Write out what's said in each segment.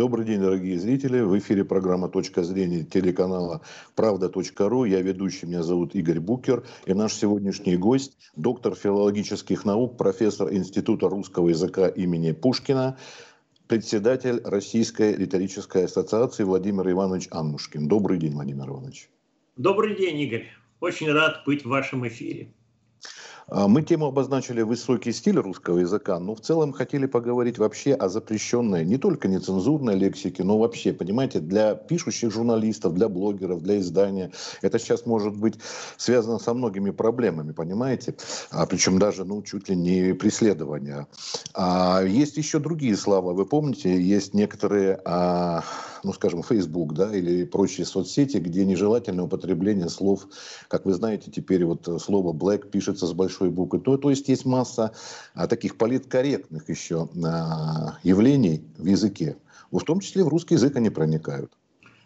Добрый день, дорогие зрители. В эфире программа «Точка зрения» телеканала «Правда.ру». Я ведущий, меня зовут Игорь Букер. И наш сегодняшний гость – доктор филологических наук, профессор Института русского языка имени Пушкина, председатель Российской риторической ассоциации Владимир Иванович Аннушкин. Добрый день, Владимир Иванович. Добрый день, Игорь. Очень рад быть в вашем эфире. А, мы тему обозначили высокий стиль русского языка, но в целом хотели поговорить вообще о запрещенной не только нецензурной лексике, но вообще, понимаете, для пишущих журналистов, для блогеров, для издания. Это сейчас может быть связано со многими проблемами, понимаете? А, причем даже, ну, чуть ли не преследования. А, есть еще другие слова. Вы помните, есть некоторые... А, ну, скажем, Facebook, да, или прочие соцсети, где нежелательное употребление слов, как вы знаете, теперь вот слово black пишется с большой буквы, то, то есть есть масса а, таких политкорректных еще а, явлений в языке, в том числе в русский язык они проникают.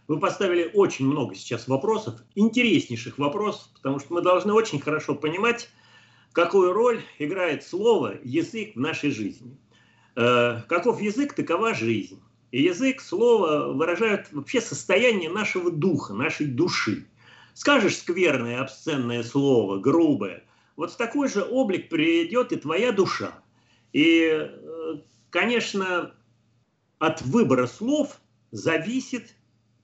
Вы поставили очень много сейчас вопросов, интереснейших вопросов, потому что мы должны очень хорошо понимать, какую роль играет слово, язык в нашей жизни. Э, каков язык, такова жизнь. И язык, слово выражают вообще состояние нашего духа, нашей души. Скажешь скверное, обсценное слово, грубое, вот в такой же облик придет и твоя душа. И, э, конечно, от выбора слов зависит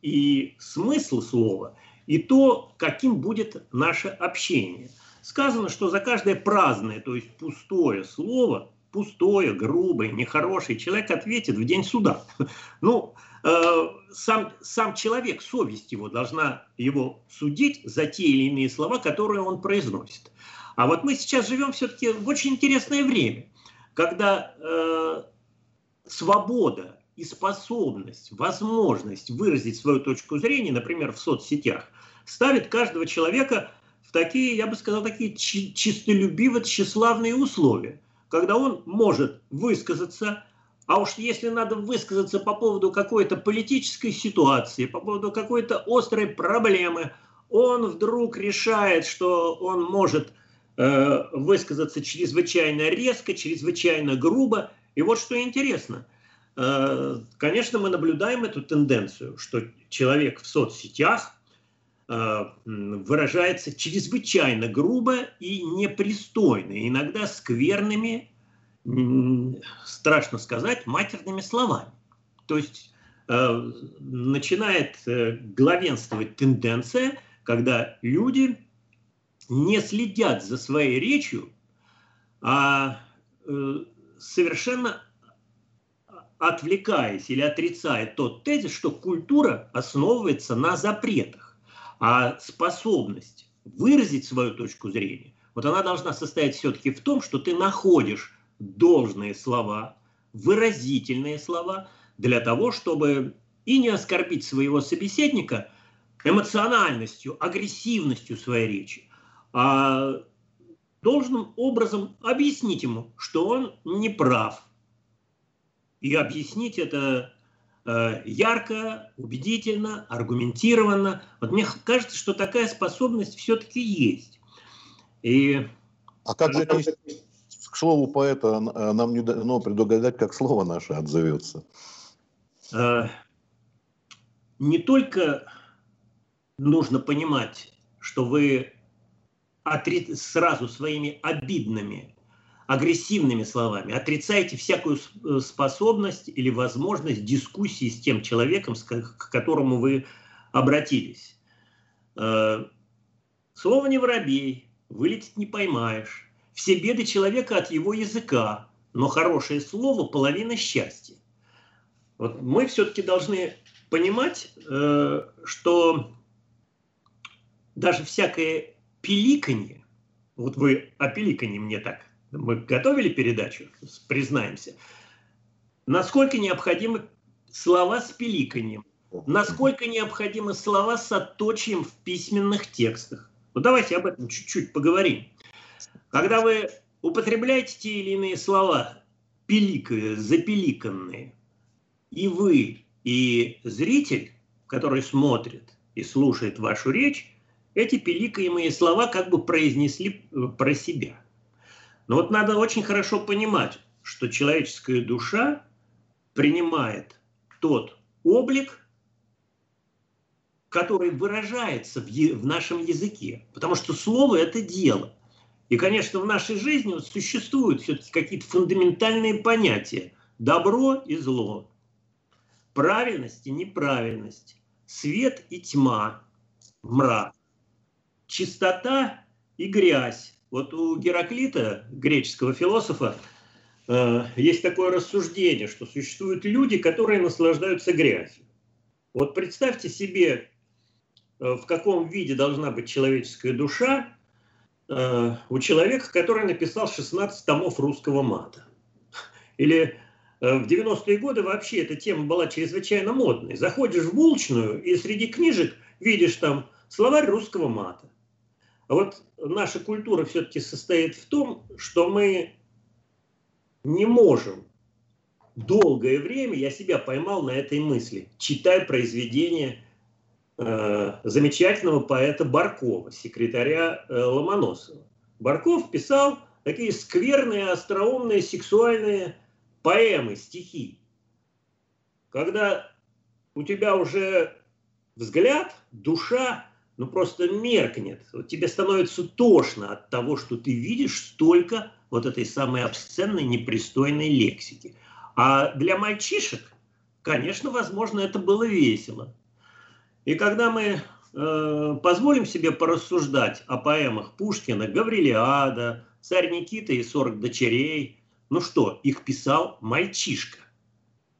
и смысл слова, и то, каким будет наше общение. Сказано, что за каждое праздное, то есть пустое слово пустое, грубое, нехорошее, человек ответит в день суда. Ну, э, сам, сам человек, совесть его должна его судить за те или иные слова, которые он произносит. А вот мы сейчас живем все-таки в очень интересное время, когда э, свобода и способность, возможность выразить свою точку зрения, например, в соцсетях, ставит каждого человека в такие, я бы сказал, такие чистолюбиво тщеславные условия – когда он может высказаться, а уж если надо высказаться по поводу какой-то политической ситуации, по поводу какой-то острой проблемы, он вдруг решает, что он может э, высказаться чрезвычайно резко, чрезвычайно грубо. И вот что интересно. Э, конечно, мы наблюдаем эту тенденцию, что человек в соцсетях э, выражается чрезвычайно грубо и непристойно, иногда скверными страшно сказать, матерными словами. То есть начинает главенствовать тенденция, когда люди не следят за своей речью, а э, совершенно отвлекаясь или отрицая тот тезис, что культура основывается на запретах, а способность выразить свою точку зрения, вот она должна состоять все-таки в том, что ты находишь должные слова, выразительные слова для того, чтобы и не оскорбить своего собеседника эмоциональностью, агрессивностью своей речи, а должным образом объяснить ему, что он не прав. И объяснить это э, ярко, убедительно, аргументированно. Вот мне кажется, что такая способность все-таки есть. И а как же это к слову поэта, э, нам не дано предугадать, как слово наше отзовется. Э, не только нужно понимать, что вы сразу своими обидными, агрессивными словами отрицаете всякую э, способность или возможность дискуссии с тем человеком, к которому вы обратились. Слово не воробей, вылететь не поймаешь все беды человека от его языка, но хорошее слово – половина счастья. Вот мы все-таки должны понимать, э, что даже всякое пиликанье, вот вы о пиликанье мне так, мы готовили передачу, признаемся, насколько необходимы слова с пиликаньем, насколько необходимы слова с отточием в письменных текстах. Вот давайте об этом чуть-чуть поговорим. Когда вы употребляете те или иные слова, пиликая, запеликанные, и вы, и зритель, который смотрит и слушает вашу речь, эти пиликаемые слова как бы произнесли э, про себя. Но вот надо очень хорошо понимать, что человеческая душа принимает тот облик, который выражается в, нашем языке. Потому что слово – это дело. И, конечно, в нашей жизни вот существуют все-таки какие-то фундаментальные понятия. Добро и зло. Правильность и неправильность. Свет и тьма. Мрак. Чистота и грязь. Вот у Гераклита, греческого философа, э, есть такое рассуждение, что существуют люди, которые наслаждаются грязью. Вот представьте себе, э, в каком виде должна быть человеческая душа э, у человека, который написал 16 томов русского мата. Или в 90-е годы вообще эта тема была чрезвычайно модной. Заходишь в булочную и среди книжек видишь там словарь русского мата. Вот наша культура все-таки состоит в том, что мы не можем долгое время, я себя поймал на этой мысли, читая произведения э, замечательного поэта Баркова, секретаря э, Ломоносова. Барков писал такие скверные, остроумные, сексуальные поэмы, стихи. Когда у тебя уже взгляд, душа ну просто меркнет. Вот тебе становится тошно от того, что ты видишь столько вот этой самой обсценной, непристойной лексики. А для мальчишек, конечно, возможно, это было весело. И когда мы э, позволим себе порассуждать о поэмах Пушкина, Гаврилиада, «Царь Никита и сорок дочерей», ну что, их писал мальчишка,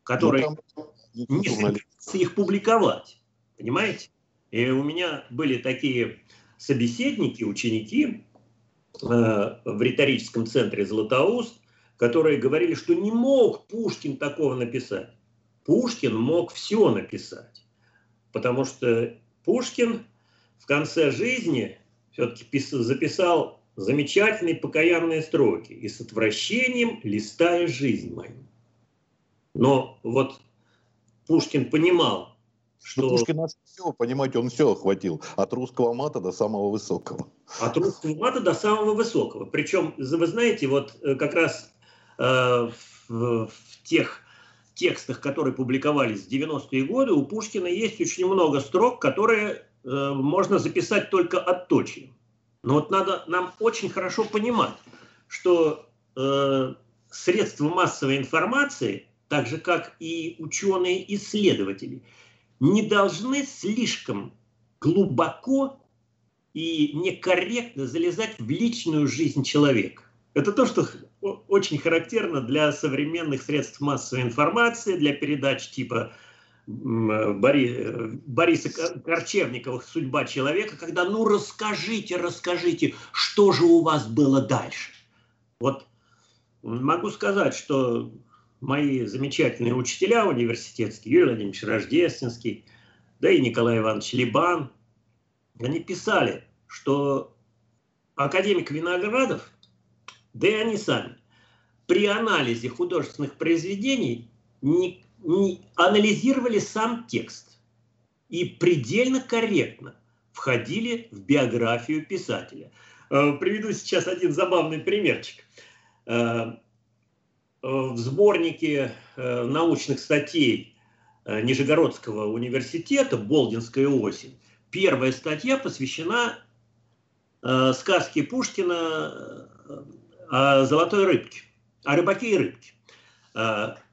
который ну, не собирался их публиковать. Понимаете? И у меня были такие собеседники, ученики э, в риторическом центре «Златоуст», которые говорили, что не мог Пушкин такого написать. Пушкин мог все написать, потому что Пушкин в конце жизни все-таки записал замечательные покаянные строки «И с отвращением листая жизнь мою». Но вот Пушкин понимал, что... Ну, Пушкин все, понимаете, он все охватил. От русского мата до самого высокого. От русского мата до самого высокого. Причем, вы знаете, вот э, как раз э, в, в тех текстах, которые публиковались в 90-е годы, у Пушкина есть очень много строк, которые э, можно записать только отточием. Но вот надо нам очень хорошо понимать, что э, средства массовой информации, так же как и ученые-исследователи – не должны слишком глубоко и некорректно залезать в личную жизнь человека. Это то, что очень характерно для современных средств массовой информации, для передач типа Бори, Бориса Корчевникова «Судьба человека», когда ну расскажите, расскажите, что же у вас было дальше. Вот могу сказать, что мои замечательные учителя университетские, Юрий Владимирович Рождественский, да и Николай Иванович Либан, они писали, что академик Виноградов, да и они сами, при анализе художественных произведений не, не анализировали сам текст и предельно корректно входили в биографию писателя. Э, приведу сейчас один забавный примерчик. В сборнике э, научных статей э, Нижегородского университета «Болдинская осень» первая статья посвящена э, сказке Пушкина о золотой рыбке, о рыбаке и рыбке.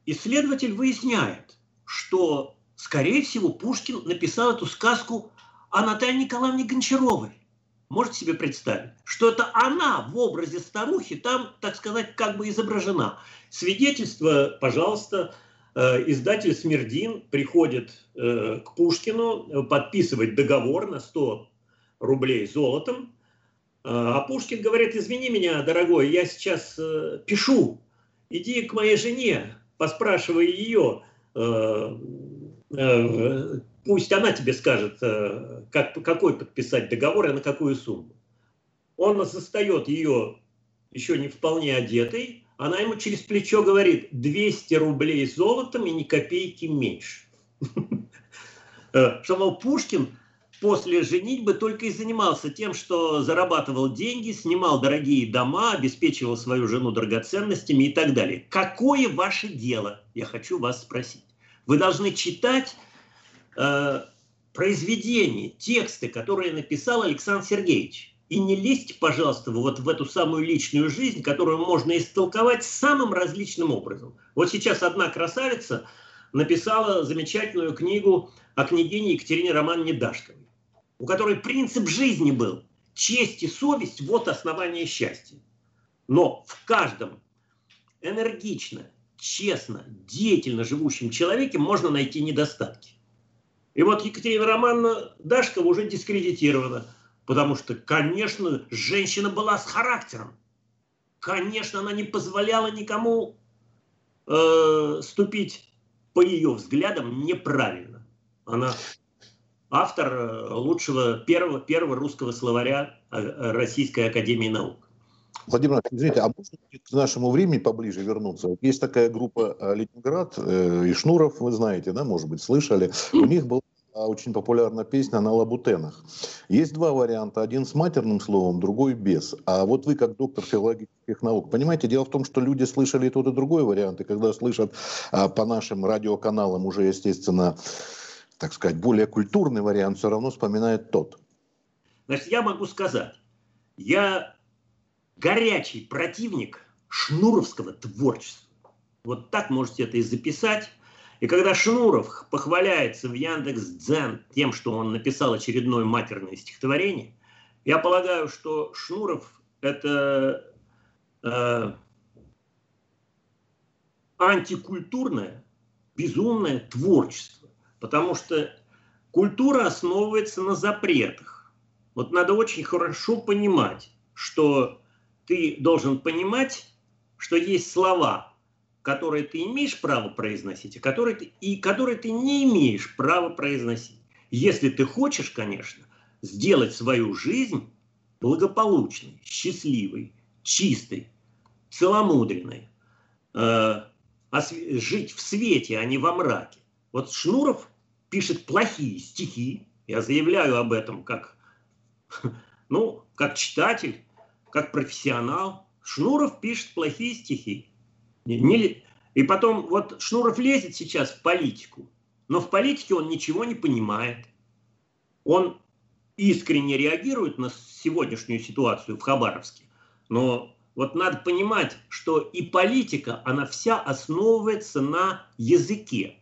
Исследователь выясняет, что, скорее всего, Пушкин написал эту сказку о Наталье Николаевне Гончаровой. Можете себе представить, что это она в образе старухи там, так сказать, как бы изображена. Свидетельство, пожалуйста, э, издатель Смердин приходит э, к Пушкину э, подписывать договор на 100 рублей золотом, а Пушкин говорит, извини меня, дорогой, я сейчас пишу, иди к моей жене, поспрашивай ее, пусть она тебе скажет, как, какой подписать договор и на какую сумму. Он застает ее еще не вполне одетой, она ему через плечо говорит, 200 рублей золотом и ни копейки меньше. Э, что, мол, Пушкин после женитьбы только и занимался тем, что зарабатывал деньги, снимал дорогие дома, обеспечивал свою жену драгоценностями и так далее. Какое ваше дело, я хочу вас спросить. Вы должны читать э, произведения, тексты, которые написал Александр Сергеевич. И не лезьте, пожалуйста, вот в эту самую личную жизнь, которую можно истолковать самым различным образом. Вот сейчас одна красавица написала замечательную книгу о княгине Екатерине Романовне Дашковой, у которой принцип жизни был честь и совесть – вот основание счастья. Но в каждом энергично, честно, деятельно живущем человеке можно найти недостатки. И вот Екатерина Романовна Дашкова уже дискредитирована – Потому что, конечно, женщина была с характером. Конечно, она не позволяла никому э, ступить по ее взглядам неправильно. Она автор э, лучшего первого, первого русского словаря э, Российской Академии Наук. Владимир извините, а можно к нашему времени поближе вернуться? Есть такая группа э, Ленинград и Шнуров, вы знаете, да, может быть, слышали. У них был очень популярна песня на лабутенах. Есть два варианта. Один с матерным словом, другой без. А вот вы, как доктор филологических наук, понимаете, дело в том, что люди слышали и тот, и другой вариант. И когда слышат а, по нашим радиоканалам уже, естественно, так сказать, более культурный вариант, все равно вспоминает тот. Значит, я могу сказать, я горячий противник шнуровского творчества. Вот так можете это и записать. И когда Шнуров похваляется в Яндекс Дзен тем, что он написал очередное матерное стихотворение, я полагаю, что Шнуров это э, антикультурное, безумное творчество, потому что культура основывается на запретах. Вот надо очень хорошо понимать, что ты должен понимать, что есть слова, которые ты имеешь право произносить, а которые ты, и которые ты не имеешь права произносить. Если ты хочешь, конечно, сделать свою жизнь благополучной, счастливой, чистой, целомудренной, э, жить в свете, а не во мраке. Вот Шнуров пишет плохие стихи, я заявляю об этом как, ну, как читатель, как профессионал. Шнуров пишет плохие стихи. Не, и потом, вот Шнуров лезет сейчас в политику, но в политике он ничего не понимает. Он искренне реагирует на сегодняшнюю ситуацию в Хабаровске, но вот надо понимать, что и политика, она вся основывается на языке,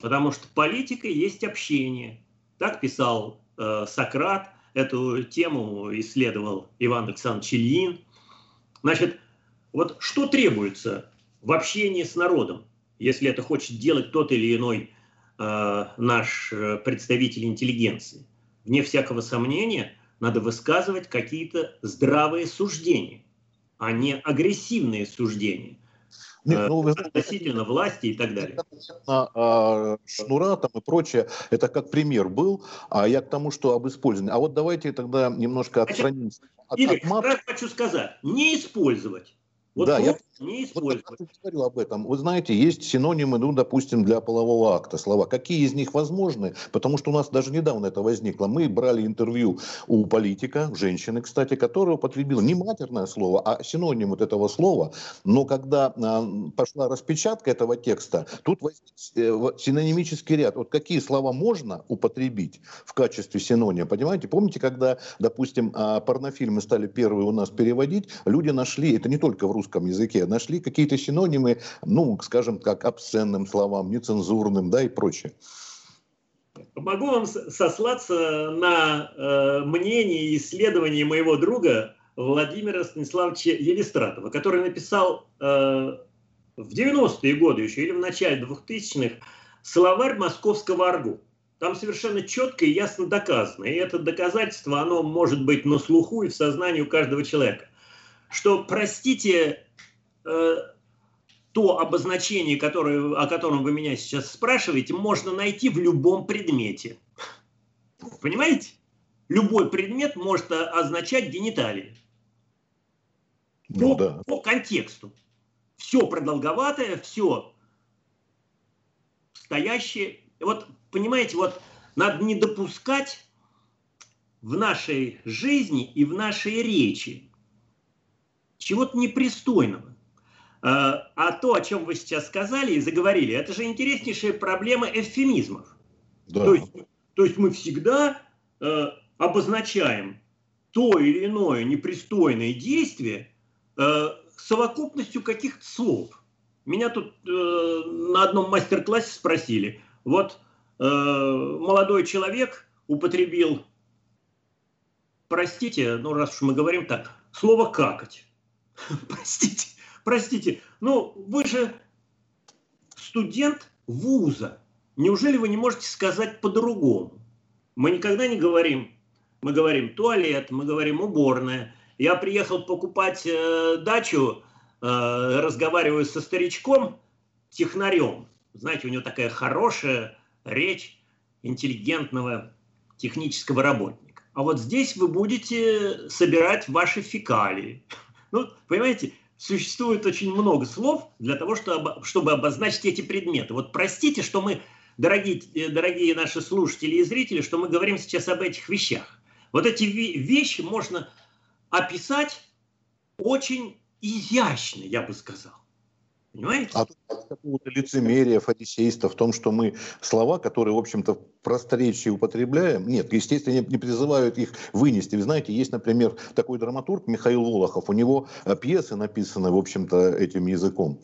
потому что политика есть общение. Так писал э, Сократ, эту тему исследовал Иван Александрович Ильин. Значит, вот что требуется в общении с народом, если это хочет делать тот или иной э, наш э, представитель интеллигенции. Вне всякого сомнения, надо высказывать какие-то здравые суждения, а не агрессивные суждения. Нет, э, ну, относительно власти и так далее. А, шнура там и прочее, это как пример был, а я к тому, что об использовании. А вот давайте тогда немножко отстранимся. От, Игорь, от хочу сказать, не использовать. Вот да, я не использовать. Вот говорил об этом. Вы знаете, есть синонимы, ну, допустим, для полового акта слова. Какие из них возможны? Потому что у нас даже недавно это возникло. Мы брали интервью у политика, женщины, кстати, которая употребила не матерное слово, а синоним вот этого слова. Но когда а, пошла распечатка этого текста, тут возник э, синонимический ряд. Вот какие слова можно употребить в качестве синонима, понимаете? Помните, когда, допустим, а, порнофильмы стали первые у нас переводить, люди нашли, это не только в русском языке, нашли какие-то синонимы, ну, скажем, как обсценным словам, нецензурным, да, и прочее. Могу вам сослаться на э, мнение и исследование моего друга Владимира Станиславовича Елистратова, который написал э, в 90-е годы еще или в начале 2000-х словарь московского аргу. Там совершенно четко и ясно доказано. И это доказательство, оно может быть на слуху и в сознании у каждого человека что, простите, то обозначение, которое, о котором вы меня сейчас спрашиваете, можно найти в любом предмете. Понимаете? Любой предмет может означать гениталии. Ну, по, да. по контексту. Все продолговатое, все стоящее. Вот, понимаете, вот надо не допускать в нашей жизни и в нашей речи чего-то непристойного. А то, о чем вы сейчас сказали и заговорили, это же интереснейшая проблема эвфемизмов. Да. То, есть, то есть мы всегда э, обозначаем то или иное непристойное действие э, совокупностью каких-то слов. Меня тут э, на одном мастер-классе спросили, вот э, молодой человек употребил, простите, ну раз уж мы говорим так, слово «какать». простите, простите, ну вы же студент вуза, неужели вы не можете сказать по-другому? Мы никогда не говорим, мы говорим туалет, мы говорим уборная. Я приехал покупать э, дачу, э, разговариваю со старичком, технарем. Знаете, у него такая хорошая речь интеллигентного технического работника. А вот здесь вы будете собирать ваши фекалии. Ну, понимаете, существует очень много слов для того, чтобы, чтобы обозначить эти предметы. Вот простите, что мы, дорогие, э, дорогие наши слушатели и зрители, что мы говорим сейчас об этих вещах. Вот эти вещи можно описать очень изящно, я бы сказал. Понимаете? А какого-то лицемерия, фарисейства в том, что мы слова, которые, в общем-то, просторечии употребляем, нет, естественно, не, не призывают их вынести. Вы знаете, есть, например, такой драматург Михаил Волохов, у него э, пьесы написаны, в общем-то, этим языком.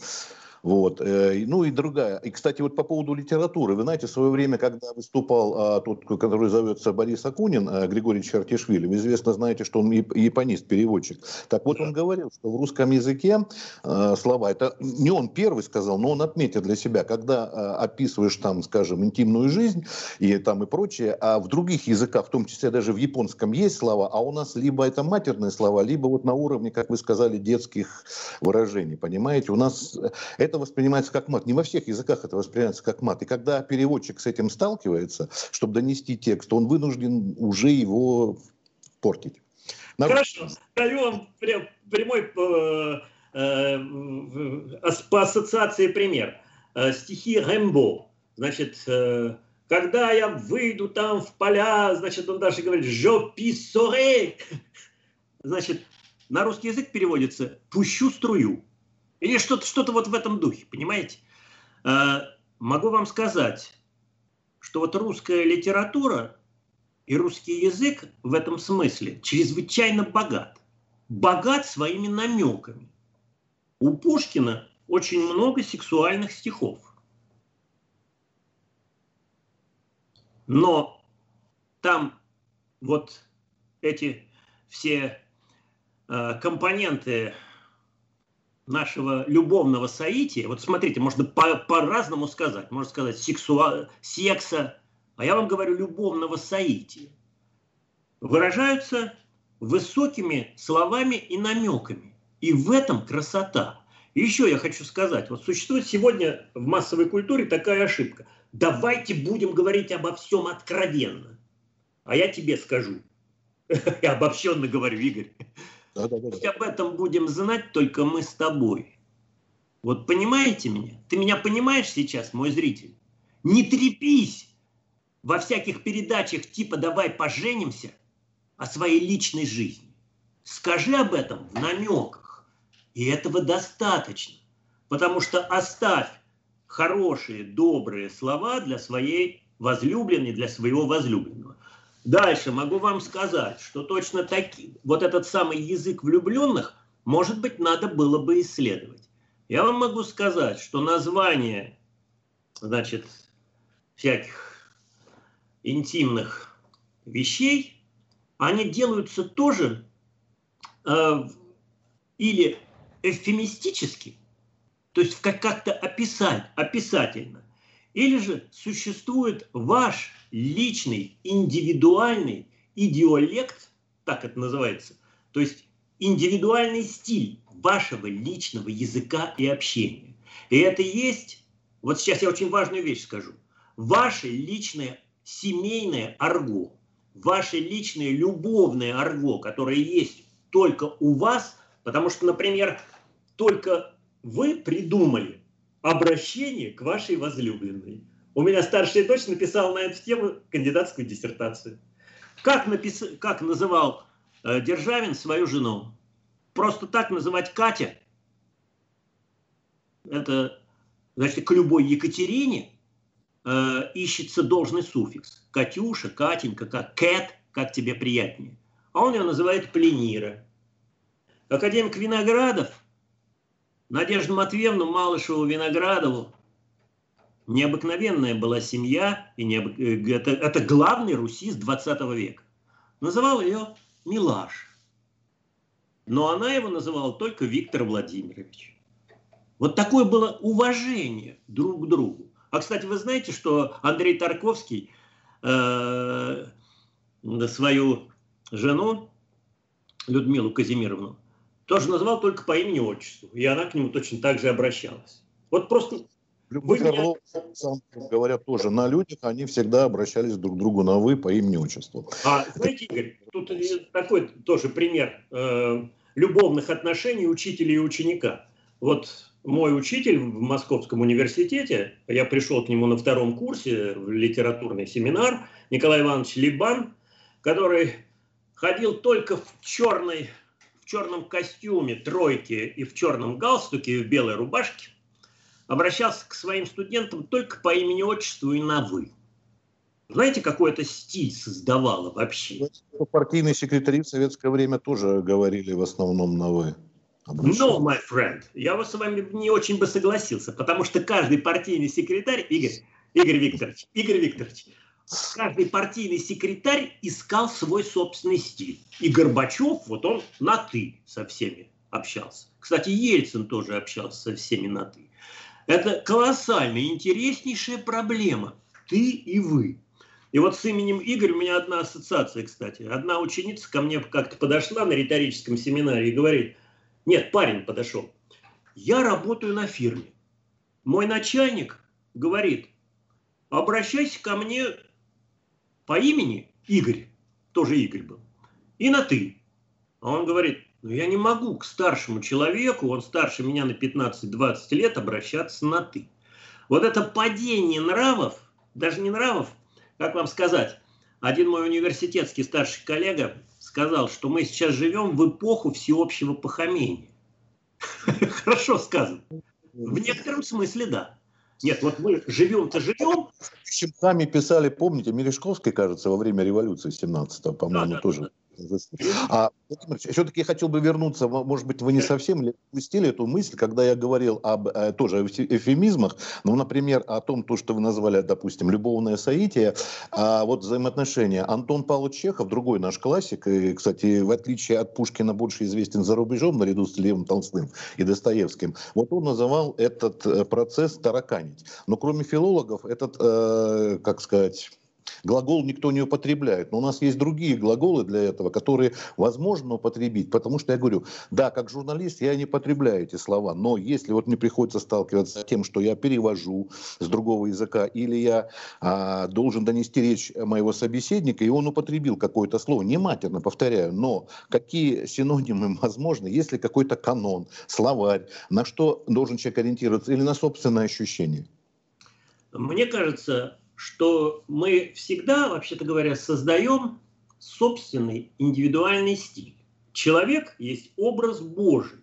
Вот. Э, ну и другая. И, кстати, вот по поводу литературы. Вы знаете, в свое время, когда выступал а, тот, который зовется Борис Акунин, а, Григорий Чертишвили, вы известно знаете, что он японист, переводчик. Так вот, он говорил, что в русском языке а, слова, это не он первый сказал, но он отметил для себя, когда описываешь там, скажем, интимную жизнь и там и прочее, а в других языках, в том числе даже в японском, есть слова, а у нас либо это матерные слова, либо вот на уровне, как вы сказали, детских выражений, понимаете? У нас это это воспринимается как мат. Не во всех языках это воспринимается как мат. И когда переводчик с этим сталкивается, чтобы донести текст, он вынужден уже его портить. Хорошо, даю вам прямой э, э, по ассоциации пример. Э, стихи Рэмбо. Значит, когда я выйду там в поля, значит, он даже говорит «жо писсоре». Значит, на русский язык переводится «пущу струю». Или что-то что вот в этом духе, понимаете? Э, могу вам сказать, что вот русская литература и русский язык в этом смысле чрезвычайно богат. Богат своими намеками. У Пушкина очень много сексуальных стихов. Но там вот эти все э, компоненты нашего любовного соития, вот смотрите, можно по- по-разному сказать, можно сказать сексуа- секса, а я вам говорю любовного соития, выражаются высокими словами и намеками. И в этом красота. Еще я хочу сказать, вот существует сегодня в массовой культуре такая ошибка. Давайте будем говорить обо всем откровенно. А я тебе скажу. Я обобщенно говорю, Игорь. Да, да, да. Об этом будем знать только мы с тобой. Вот понимаете меня? Ты меня понимаешь сейчас, мой зритель? Не трепись во всяких передачах типа «давай поженимся» о своей личной жизни. Скажи об этом в намеках. И этого достаточно. Потому что оставь хорошие, добрые слова для своей возлюбленной, для своего возлюбленного. Дальше могу вам сказать, что точно таки, вот этот самый язык влюбленных, может быть, надо было бы исследовать. Я вам могу сказать, что название, значит, всяких интимных вещей, они делаются тоже э, или эвфемистически, то есть как-то описать, описательно, или же существует ваш личный, индивидуальный идиолект, так это называется, то есть индивидуальный стиль вашего личного языка и общения. И это есть, вот сейчас я очень важную вещь скажу, ваше личное семейное арго, ваше личное любовное арго, которое есть только у вас, потому что, например, только вы придумали обращение к вашей возлюбленной. У меня старшая дочь написала на эту тему кандидатскую диссертацию. Как, напис... как называл э, Державин свою жену? Просто так называть Катя? это, значит, к любой Екатерине э, ищется должный суффикс. Катюша, Катенька, как Кэт, как тебе приятнее. А он ее называет пленира. Академик Виноградов, Надежда Матвеевна Малышеву Виноградову, необыкновенная была семья, и необык... Э, это, это главный русист 20 века. Называл ее Милаш. Но она его называла только Виктор Владимирович. Вот такое было уважение друг к другу. А, кстати, вы знаете, что Андрей Тарковский э, свою жену Людмилу Казимировну тоже назвал только по имени-отчеству. И она к нему точно так же обращалась. Вот просто Любовь меня... Орлов, сам говорят, тоже на людях, они всегда обращались друг к другу на «вы» по имени-отчеству. А, знаете, Игорь, тут такой тоже пример э, любовных отношений учителя и ученика. Вот мой учитель в Московском университете, я пришел к нему на втором курсе в литературный семинар, Николай Иванович Либан, который ходил только в черной, в черном костюме тройки и в черном галстуке и в белой рубашке, обращался к своим студентам только по имени-отчеству и на «вы». Знаете, какой это стиль создавало вообще? Партийные секретари в советское время тоже говорили в основном на «вы». No, my friend, я с вами не очень бы согласился, потому что каждый партийный секретарь, Игорь, Игорь Викторович, Игорь Викторович, каждый партийный секретарь искал свой собственный стиль. И Горбачев, вот он на «ты» со всеми общался. Кстати, Ельцин тоже общался со всеми на «ты». Это колоссальная, интереснейшая проблема. Ты и вы. И вот с именем Игорь у меня одна ассоциация, кстати. Одна ученица ко мне как-то подошла на риторическом семинаре и говорит, нет, парень подошел, я работаю на фирме. Мой начальник говорит, обращайся ко мне по имени Игорь, тоже Игорь был, и на ты. А он говорит, но я не могу к старшему человеку, он старше меня на 15-20 лет, обращаться на «ты». Вот это падение нравов, даже не нравов, как вам сказать, один мой университетский старший коллега сказал, что мы сейчас живем в эпоху всеобщего похамения. Хорошо сказано. В некотором смысле да. Нет, вот мы живем-то живем. Сами писали, помните, Мережковский, кажется, во время революции 17-го, по-моему, да, да, тоже. Да. А, все-таки я хотел бы вернуться, может быть, вы не совсем упустили эту мысль, когда я говорил об э, тоже эфемизмах, ну, например, о том, то, что вы назвали, допустим, любовное соитие, а вот взаимоотношения. Антон Павлович Чехов, другой наш классик, и, кстати, в отличие от Пушкина, больше известен за рубежом, наряду с Левом Толстым и Достоевским, вот он называл этот э, процесс тараканить. Но кроме филологов, этот, э, как сказать, Глагол никто не употребляет, но у нас есть другие глаголы для этого, которые возможно употребить, потому что я говорю, да, как журналист я не потребляю эти слова, но если вот мне приходится сталкиваться с тем, что я перевожу с другого языка, или я а, должен донести речь моего собеседника, и он употребил какое-то слово, не матерно, повторяю, но какие синонимы возможны, если какой-то канон, словарь, на что должен человек ориентироваться, или на собственное ощущение? Мне кажется, что мы всегда, вообще-то говоря, создаем собственный индивидуальный стиль. Человек есть образ Божий.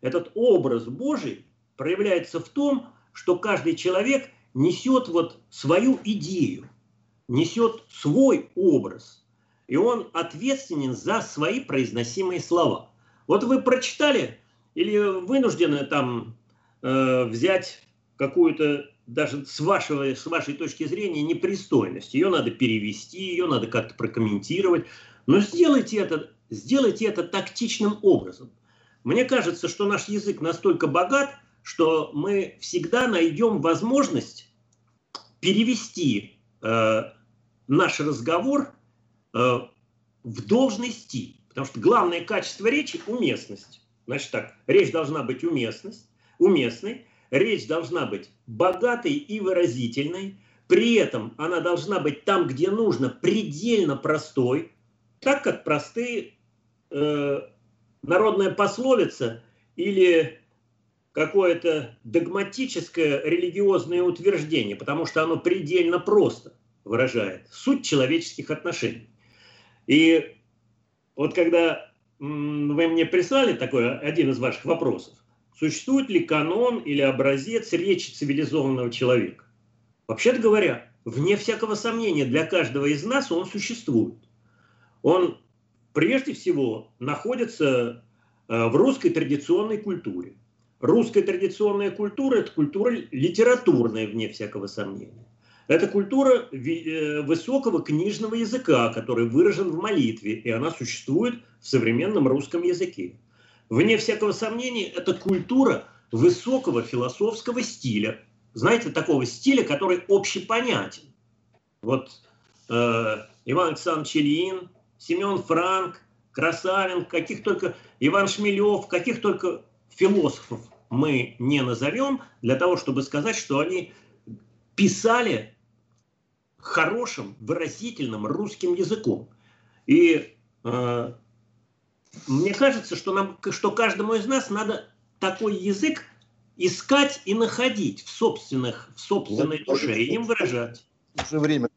Этот образ Божий проявляется в том, что каждый человек несет вот свою идею, несет свой образ, и он ответственен за свои произносимые слова. Вот вы прочитали или вынуждены там э, взять какую-то даже с, вашего, с вашей точки зрения непристойность. Ее надо перевести, ее надо как-то прокомментировать. Но сделайте это, сделайте это тактичным образом. Мне кажется, что наш язык настолько богат, что мы всегда найдем возможность перевести э, наш разговор э, в должный стиль. Потому что главное качество речи – уместность. Значит так, речь должна быть уместность, уместной, Речь должна быть богатой и выразительной, при этом она должна быть там, где нужно, предельно простой, так как простые э, народная пословица или какое-то догматическое религиозное утверждение, потому что оно предельно просто выражает суть человеческих отношений. И вот когда вы мне прислали такой один из ваших вопросов, существует ли канон или образец речи цивилизованного человека. Вообще-то говоря, вне всякого сомнения, для каждого из нас он существует. Он прежде всего находится э, в русской традиционной культуре. Русская традиционная культура – это культура литературная, вне всякого сомнения. Это культура э, высокого книжного языка, который выражен в молитве, и она существует в современном русском языке. Вне всякого сомнения, это культура высокого философского стиля. Знаете, такого стиля, который общепонятен. Вот э, Иван Александрович Ильин, Семен Франк, Красавин, каких только Иван Шмелев, каких только философов мы не назовем, для того, чтобы сказать, что они писали хорошим, выразительным русским языком. И э, мне кажется, что, нам, что каждому из нас надо такой язык искать и находить в, собственных, в собственной душе и им выражать. В время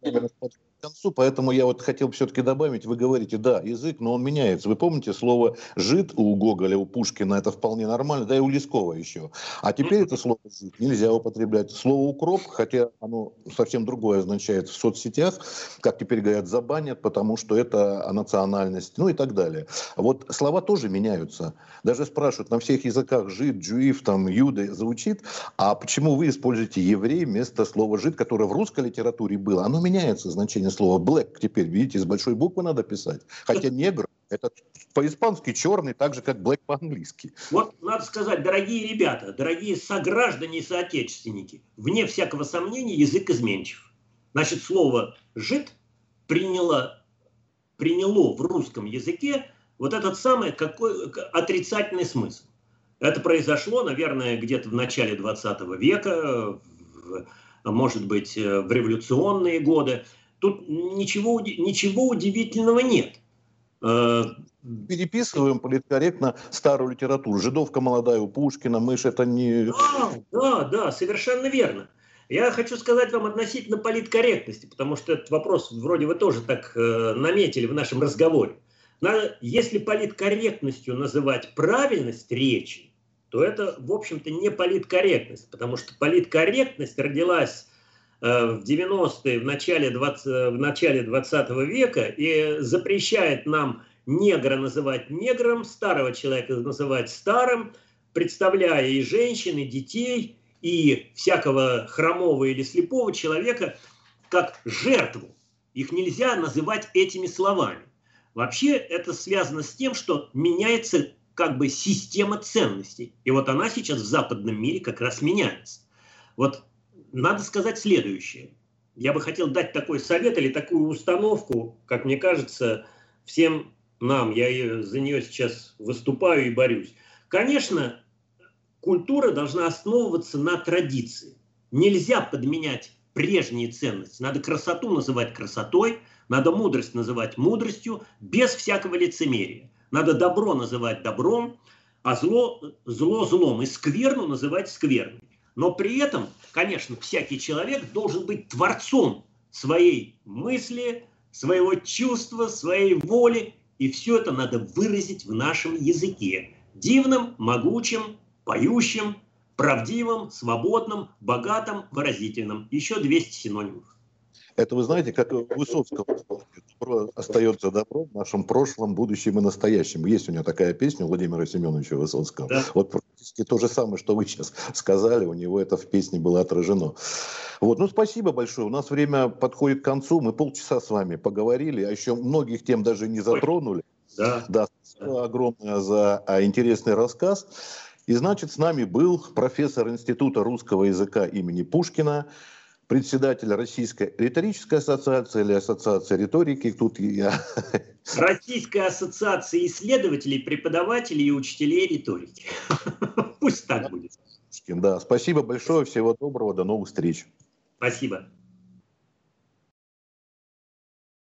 концу, поэтому я вот хотел все-таки добавить, вы говорите, да, язык, но он меняется. Вы помните слово «жид» у Гоголя, у Пушкина, это вполне нормально, да и у Лескова еще. А теперь это слово «жид» нельзя употреблять. Слово «укроп», хотя оно совсем другое означает в соцсетях, как теперь говорят, забанят, потому что это национальность, ну и так далее. Вот слова тоже меняются. Даже спрашивают, на всех языках «жид», «джуиф», там, «юды» звучит, а почему вы используете «еврей» вместо слова «жид», которое в русской литературе было? Оно меняется, значение слово black теперь, видите, с большой буквы надо писать. Хотя негр это по-испански черный, так же, как black по-английски. Вот надо сказать, дорогие ребята, дорогие сограждане и соотечественники, вне всякого сомнения язык изменчив. Значит, слово «жид» приняло, приняло в русском языке вот этот самый какой, отрицательный смысл. Это произошло, наверное, где-то в начале 20 века, в, может быть, в революционные годы. Тут ничего, ничего удивительного нет. Э, Переписываем политкорректно старую литературу. Жидовка молодая у Пушкина, мышь это не... Да, да, да, совершенно верно. Я хочу сказать вам относительно политкорректности, потому что этот вопрос вроде вы тоже так э, наметили в нашем разговоре. Надо, если политкорректностью называть правильность речи, то это, в общем-то, не политкорректность, потому что политкорректность родилась в 90-е, в начале, 20, в начале 20 века и запрещает нам негра называть негром, старого человека называть старым, представляя и женщин, и детей, и всякого хромого или слепого человека как жертву. Их нельзя называть этими словами. Вообще это связано с тем, что меняется как бы система ценностей. И вот она сейчас в западном мире как раз меняется. Вот надо сказать следующее. Я бы хотел дать такой совет или такую установку, как мне кажется, всем нам. Я за нее сейчас выступаю и борюсь. Конечно, культура должна основываться на традиции. Нельзя подменять прежние ценности. Надо красоту называть красотой, надо мудрость называть мудростью, без всякого лицемерия. Надо добро называть добром, а зло, зло злом, и скверну называть скверной. Но при этом, конечно, всякий человек должен быть творцом своей мысли, своего чувства, своей воли. И все это надо выразить в нашем языке. Дивным, могучим, поющим, правдивым, свободным, богатым, выразительным. Еще 200 синонимов. Это вы знаете, как у Высоцкого добро остается добро в нашем прошлом, будущем и настоящем. Есть у него такая песня Владимира Семеновича Высоцкого. Да. Вот практически то же самое, что вы сейчас сказали, у него это в песне было отражено. Вот, ну спасибо большое. У нас время подходит к концу. Мы полчаса с вами поговорили, а еще многих тем даже не затронули. Да. Да, спасибо огромное за а, интересный рассказ. И значит, с нами был профессор Института русского языка имени Пушкина, председатель Российской риторической ассоциации или ассоциации риторики. Тут я... Российская ассоциация исследователей, преподавателей и учителей риторики. Пусть так будет. Да, спасибо большое, всего доброго, до новых встреч. Спасибо.